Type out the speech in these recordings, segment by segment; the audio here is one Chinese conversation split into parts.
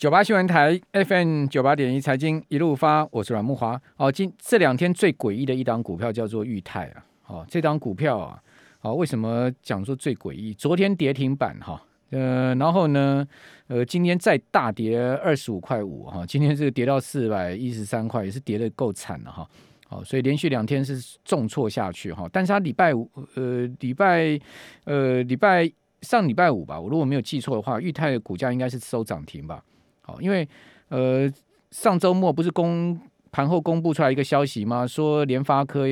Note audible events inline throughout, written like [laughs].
九八新闻台 FM 九八点一财经一路发，我是阮慕驊。哦，今这两天最诡异的一档股票叫做裕泰啊。哦，这档股票啊，哦，为什么讲说最诡异？昨天跌停板哈，呃，然后呢，呃，今天再大跌二十五块五哈，今天这个跌到四百一十三块，也是跌得够惨了哈。好，所以连续两天是重挫下去哈，但是它礼拜五，呃，礼拜，呃，礼拜上礼拜五吧，我如果没有记错的话，裕泰的股价应该是收涨停吧。因为呃，上周末不是公盘后公布出来一个消息吗？说联发科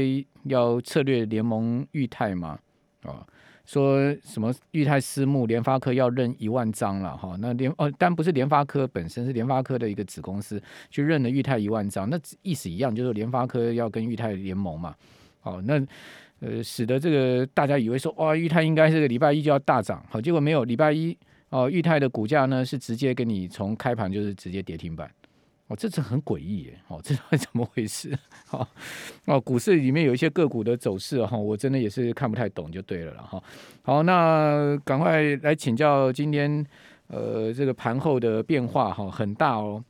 要策略联盟裕泰嘛，啊，说什么裕泰私募联发科要认一万张了哈。那联哦，但不是联发科本身，是联发科的一个子公司去认了裕泰一万张，那意思一样，就是联发科要跟裕泰联盟嘛。哦，那呃，使得这个大家以为说哇，裕泰应该是礼拜一就要大涨，好，结果没有，礼拜一。哦，裕泰的股价呢是直接跟你从开盘就是直接跌停板，哦，这是很诡异耶，哦，这是怎么回事？哦，哦，股市里面有一些个股的走势哈，我真的也是看不太懂，就对了了哈。好，那赶快来请教今天呃这个盘后的变化哈，很大哦。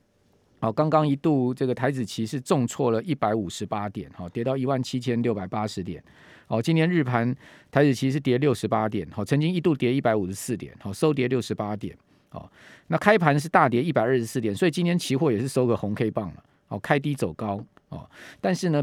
好，刚刚一度这个台指期是重挫了一百五十八点，哈，跌到一万七千六百八十点。好，今天日盘台指期是跌六十八点，好，曾经一度跌一百五十四点，好，收跌六十八点，好，那开盘是大跌一百二十四点，所以今天期货也是收个红 K 棒了，好，开低走高，哦，但是呢，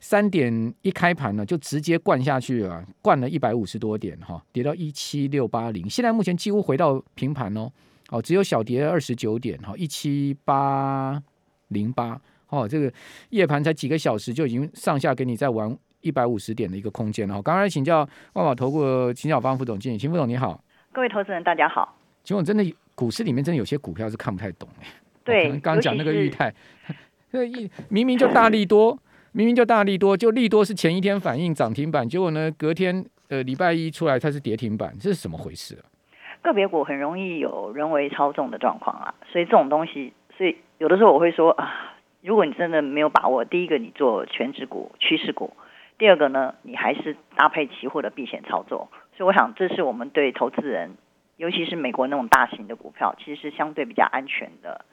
三点一开盘呢就直接灌下去了，灌了一百五十多点，哈，跌到一七六八零，现在目前几乎回到平盘哦，哦，只有小跌二十九点，哈，一七八零八，哦，这个夜盘才几个小时就已经上下给你在玩。一百五十点的一个空间了。刚才请教万宝投顾秦小芳副总经理，秦副总你好，各位投资人大家好。请问真的股市里面真的有些股票是看不太懂哎。对，刚刚讲那个裕泰，[laughs] 这一明明就大力多，明明就大力 [laughs] 多，就利多是前一天反应涨停板，结果呢隔天呃礼拜一出来它是跌停板，这是怎么回事啊？个别股很容易有人为操纵的状况啊，所以这种东西，所以有的时候我会说啊，如果你真的没有把握，第一个你做全指股、趋势股。第二个呢，你还是搭配期货的避险操作，所以我想这是我们对投资人，尤其是美国那种大型的股票，其实是相对比较安全的。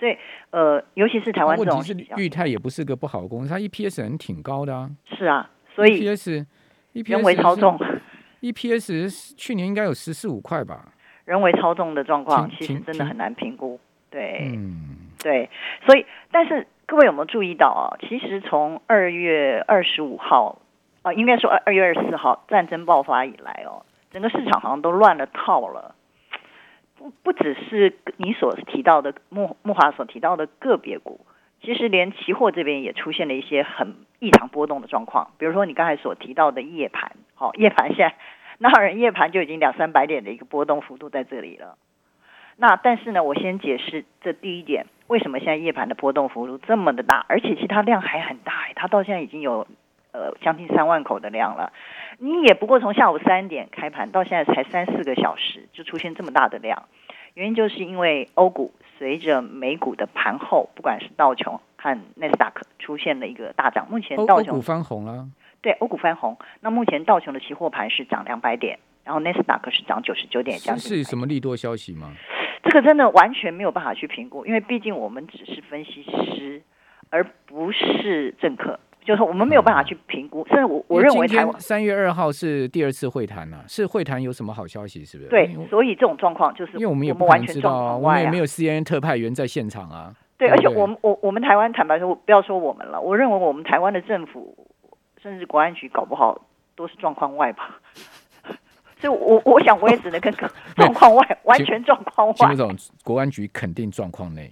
所以呃，尤其是台湾这种，问题是裕泰也不是个不好的公司，它 EPS 很挺高的啊。是啊，所以 EPS 人为操纵，[laughs] EPS 去年应该有十四五块吧？人为操纵的状况其实真的很难评估。对，嗯，对，所以但是。各位有没有注意到啊？其实从二月二十五号啊，应该说二二月二十四号战争爆发以来哦，整个市场好像都乱了套了。不不只是你所提到的木木华所提到的个别股，其实连期货这边也出现了一些很异常波动的状况。比如说你刚才所提到的夜盘，好，夜盘现在那人夜盘就已经两三百点的一个波动幅度在这里了。那但是呢，我先解释这第一点，为什么现在夜盘的波动幅度这么的大，而且其他量还很大，它到现在已经有呃将近三万口的量了。你也不过从下午三点开盘到现在才三四个小时，就出现这么大的量，原因就是因为欧股随着美股的盘后，不管是道琼和纳斯达克出现了一个大涨，目前道琼欧股翻红了，对，欧股翻红。那目前道琼的期货盘是涨两百点，然后纳斯达克是涨九十九点，这样是什么利多消息吗？这个真的完全没有办法去评估，因为毕竟我们只是分析师，而不是政客，就是我们没有办法去评估。甚至我我认为台湾三月二号是第二次会谈了，是会谈有什么好消息？是不是？对，所以这种状况就是因为我们也不完全知道啊，我们也没有 CNN 特派员在现场啊。对，而且我们我我们台湾坦白说，不要说我们了，我认为我们台湾的政府甚至国安局搞不好都是状况外吧。所以我我想我也只能跟 [laughs] 状况外，完全状况外。金总，国安局肯定状况内，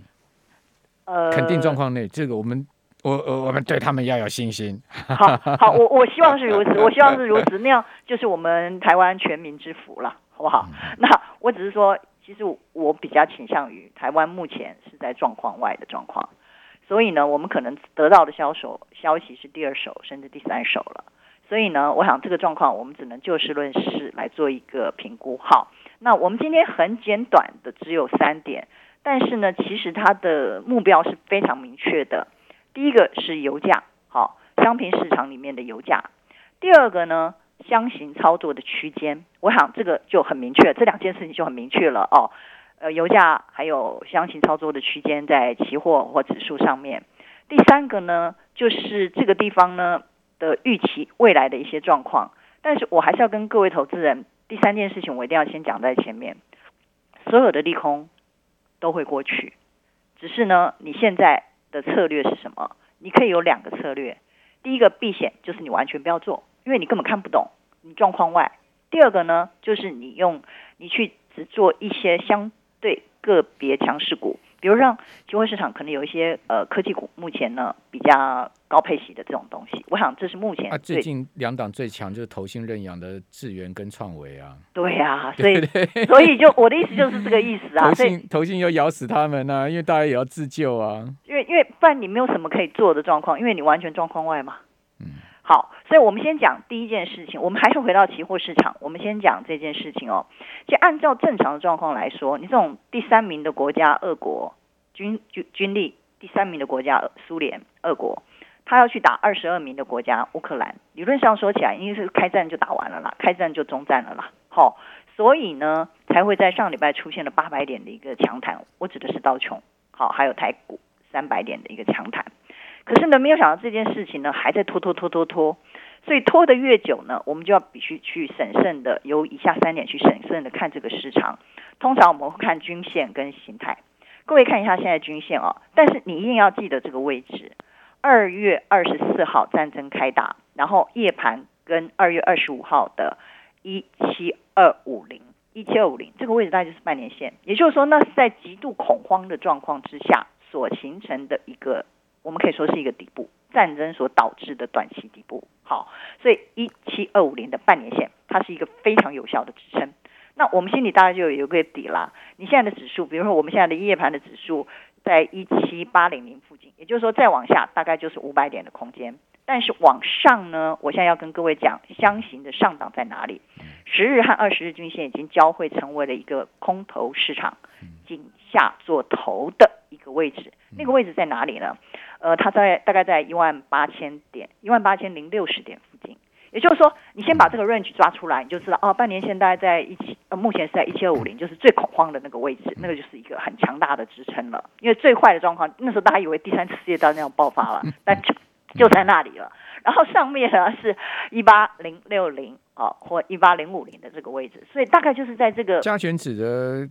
呃，肯定状况内，这个我们我我我们对他们要有信心。好，好，我我希望是如此，我希望是如此，那样就是我们台湾全民之福了，好不好？嗯、那我只是说，其实我比较倾向于台湾目前是在状况外的状况，所以呢，我们可能得到的销售消息是第二手甚至第三手了。所以呢，我想这个状况我们只能就事论事来做一个评估。好，那我们今天很简短的只有三点，但是呢，其实它的目标是非常明确的。第一个是油价，好，商品市场里面的油价。第二个呢，箱型操作的区间，我想这个就很明确，这两件事情就很明确了哦。呃油价还有箱型操作的区间在期货或指数上面。第三个呢，就是这个地方呢的预期未来的一些状况。但是我还是要跟各位投资人，第三件事情我一定要先讲在前面，所有的利空都会过去，只是呢你现在的策略是什么？你可以有两个策略，第一个避险就是你完全不要做，因为你根本看不懂，你状况外。第二个呢，就是你用你去只做一些相对个别强势股，比如像期货市场可能有一些呃科技股，目前呢比较高配息的这种东西，我想这是目前啊最近两档最强就是投信认养的智源跟创维啊。对啊，所以所以就我的意思就是这个意思啊。[laughs] 投信投信要咬死他们啊，因为大家也要自救啊。因为因为不然你没有什么可以做的状况，因为你完全状况外嘛。好，所以我们先讲第一件事情。我们还是回到期货市场，我们先讲这件事情哦。就按照正常的状况来说，你这种第三名的国家，俄国军军军力第三名的国家，苏联、俄国，他要去打二十二名的国家乌克兰，理论上说起来，应该是开战就打完了啦，开战就中战了啦。好，所以呢，才会在上礼拜出现了八百点的一个强弹，我指的是道琼，好，还有台股三百点的一个强弹。可是呢，没有想到这件事情呢，还在拖拖拖拖拖，所以拖得越久呢，我们就要必须去审慎的，由以下三点去审慎的看这个市场。通常我们会看均线跟形态。各位看一下现在均线哦，但是你一定要记得这个位置：二月二十四号战争开打，然后夜盘跟二月二十五号的一七二五零，一七二五零这个位置大概就是半年线，也就是说，那是在极度恐慌的状况之下所形成的一个。我们可以说是一个底部，战争所导致的短期底部。好，所以一七二五零的半年线，它是一个非常有效的支撑。那我们心里大概就有一个底啦。你现在的指数，比如说我们现在的夜盘的指数在一七八零零附近，也就是说再往下大概就是五百点的空间。但是往上呢，我现在要跟各位讲箱型的上档在哪里？十日和二十日均线已经交汇，成为了一个空头市场，井下做头的一个位置。那个位置在哪里呢？呃，它在大概在一万八千点，一万八千零六十点附近。也就是说，你先把这个 range 抓出来，你就知道哦，半年线大概在一七，呃，目前是在一七二五零，就是最恐慌的那个位置，那个就是一个很强大的支撑了。因为最坏的状况，那时候大家以为第三次世界大战要爆发了，但就就在那里了。然后上面呢是一八零六零啊，或一八零五零的这个位置，所以大概就是在这个加权指的。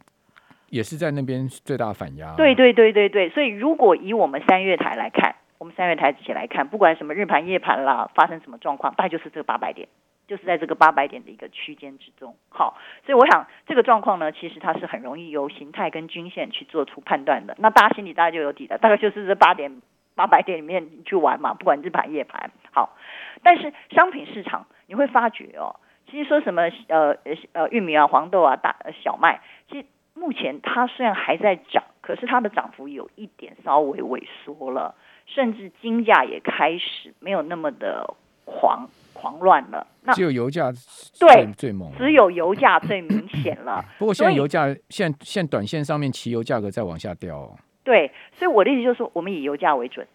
也是在那边最大反压。对对对对对，所以如果以我们三月台来看，我们三月台起来看，不管什么日盘夜盘啦，发生什么状况，大概就是这个八百点，就是在这个八百点的一个区间之中。好，所以我想这个状况呢，其实它是很容易由形态跟均线去做出判断的。那大家心里大概就有底了，大概就是这八点八百点里面去玩嘛，不管日盘夜盘。好，但是商品市场你会发觉哦，其实说什么呃呃玉米啊、黄豆啊、大呃小麦，目前它虽然还在涨，可是它的涨幅有一点稍微萎缩了，甚至金价也开始没有那么的狂狂乱了。那只有油价对最猛，只有油价最明显了。[laughs] 不过现在油价现现短线上面汽油价格在往下掉哦。对，所以我的意思就是说，我们以油价为准。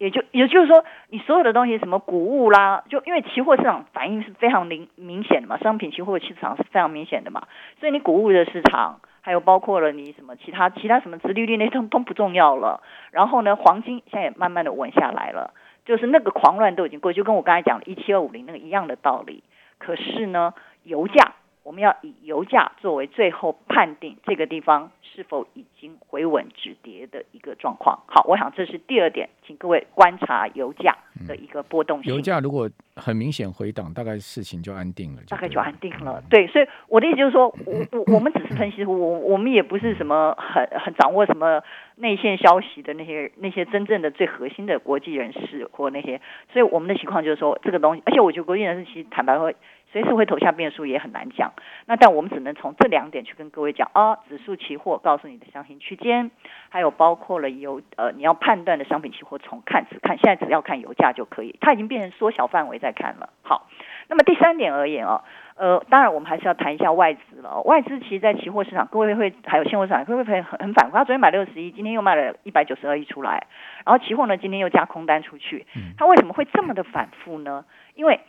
也就也就是说，你所有的东西，什么谷物啦，就因为期货市场反应是非常明明显的嘛，商品期货市场是非常明显的嘛，所以你谷物的市场，还有包括了你什么其他其他什么殖利率那都都不重要了。然后呢，黄金现在也慢慢的稳下来了，就是那个狂乱都已经过，就跟我刚才讲的一七二五零那个一样的道理。可是呢，油价。我们要以油价作为最后判定这个地方是否已经回稳止跌的一个状况。好，我想这是第二点，请各位观察油价的一个波动性。嗯、油价如果很明显回档，大概事情就安定了。大概就安定了。对，所以我的意思就是说，我 [laughs] 我我们只是分析，我我们也不是什么很很掌握什么内线消息的那些那些真正的最核心的国际人士或那些，所以我们的情况就是说，这个东西，而且我觉得国际人士其实坦白说。随时会投下变数也很难讲，那但我们只能从这两点去跟各位讲啊，指数期货告诉你的箱型区间，还有包括了油呃你要判断的商品期货，从看只看现在只要看油价就可以，它已经变成缩小范围在看了。好，那么第三点而言啊，呃，当然我们还是要谈一下外资了。外资其实，在期货市场，各位会还有现货市场，各位会很很反复。他昨天买六十亿，今天又卖了一百九十二亿出来，然后期货呢今天又加空单出去，他为什么会这么的反复呢？因为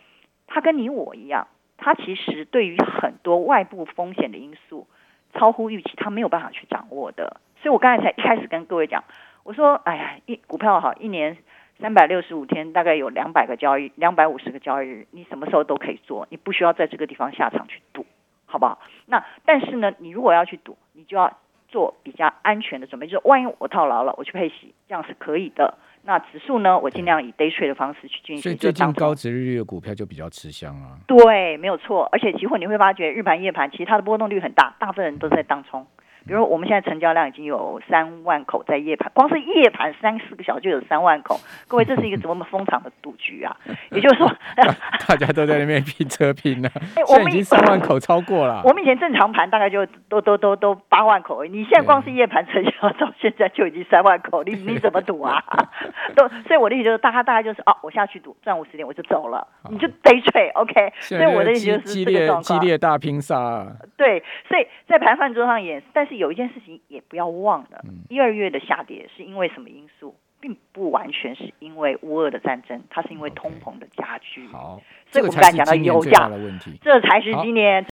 他跟你我一样，他其实对于很多外部风险的因素，超乎预期，他没有办法去掌握的。所以我刚才才一开始跟各位讲，我说，哎呀，一股票好，一年三百六十五天，大概有两百个交易，两百五十个交易日，你什么时候都可以做，你不需要在这个地方下场去赌，好不好？那但是呢，你如果要去赌，你就要做比较安全的准备，就是万一我套牢了，我去配息，这样是可以的。那指数呢？我尽量以 day trade 的方式去进行。所以最近高殖利率的股票就比较吃香啊。对，没有错。而且期货你会发觉，日盘夜盘其实它的波动率很大，大部分人都在当冲。比如我们现在成交量已经有三万口在夜盘，光是夜盘三四个小时就有三万口。各位，这是一个怎么疯狂的赌局啊！也就是说，[laughs] 大家都在那边拼车拼呢、啊。[laughs] 哎，我们已经三万口超过了。我们以前正常盘大概就都都都都八万口，你现在光是夜盘成交到现在就已经三万口，你你怎么赌啊？[laughs] 都，所以我的意思就是，大家大概就是哦，我下去赌赚五十点我就走了，你就 day trade，OK。所以我的意思就是这个状况。激烈大拼杀。对，所以在盘饭桌上演，但是。有一件事情也不要忘了，一二月的下跌是因为什么因素，并不完全是因为乌俄的战争，它是因为通膨的加剧。好，所以我们刚才讲到油价的问题，这才是今年。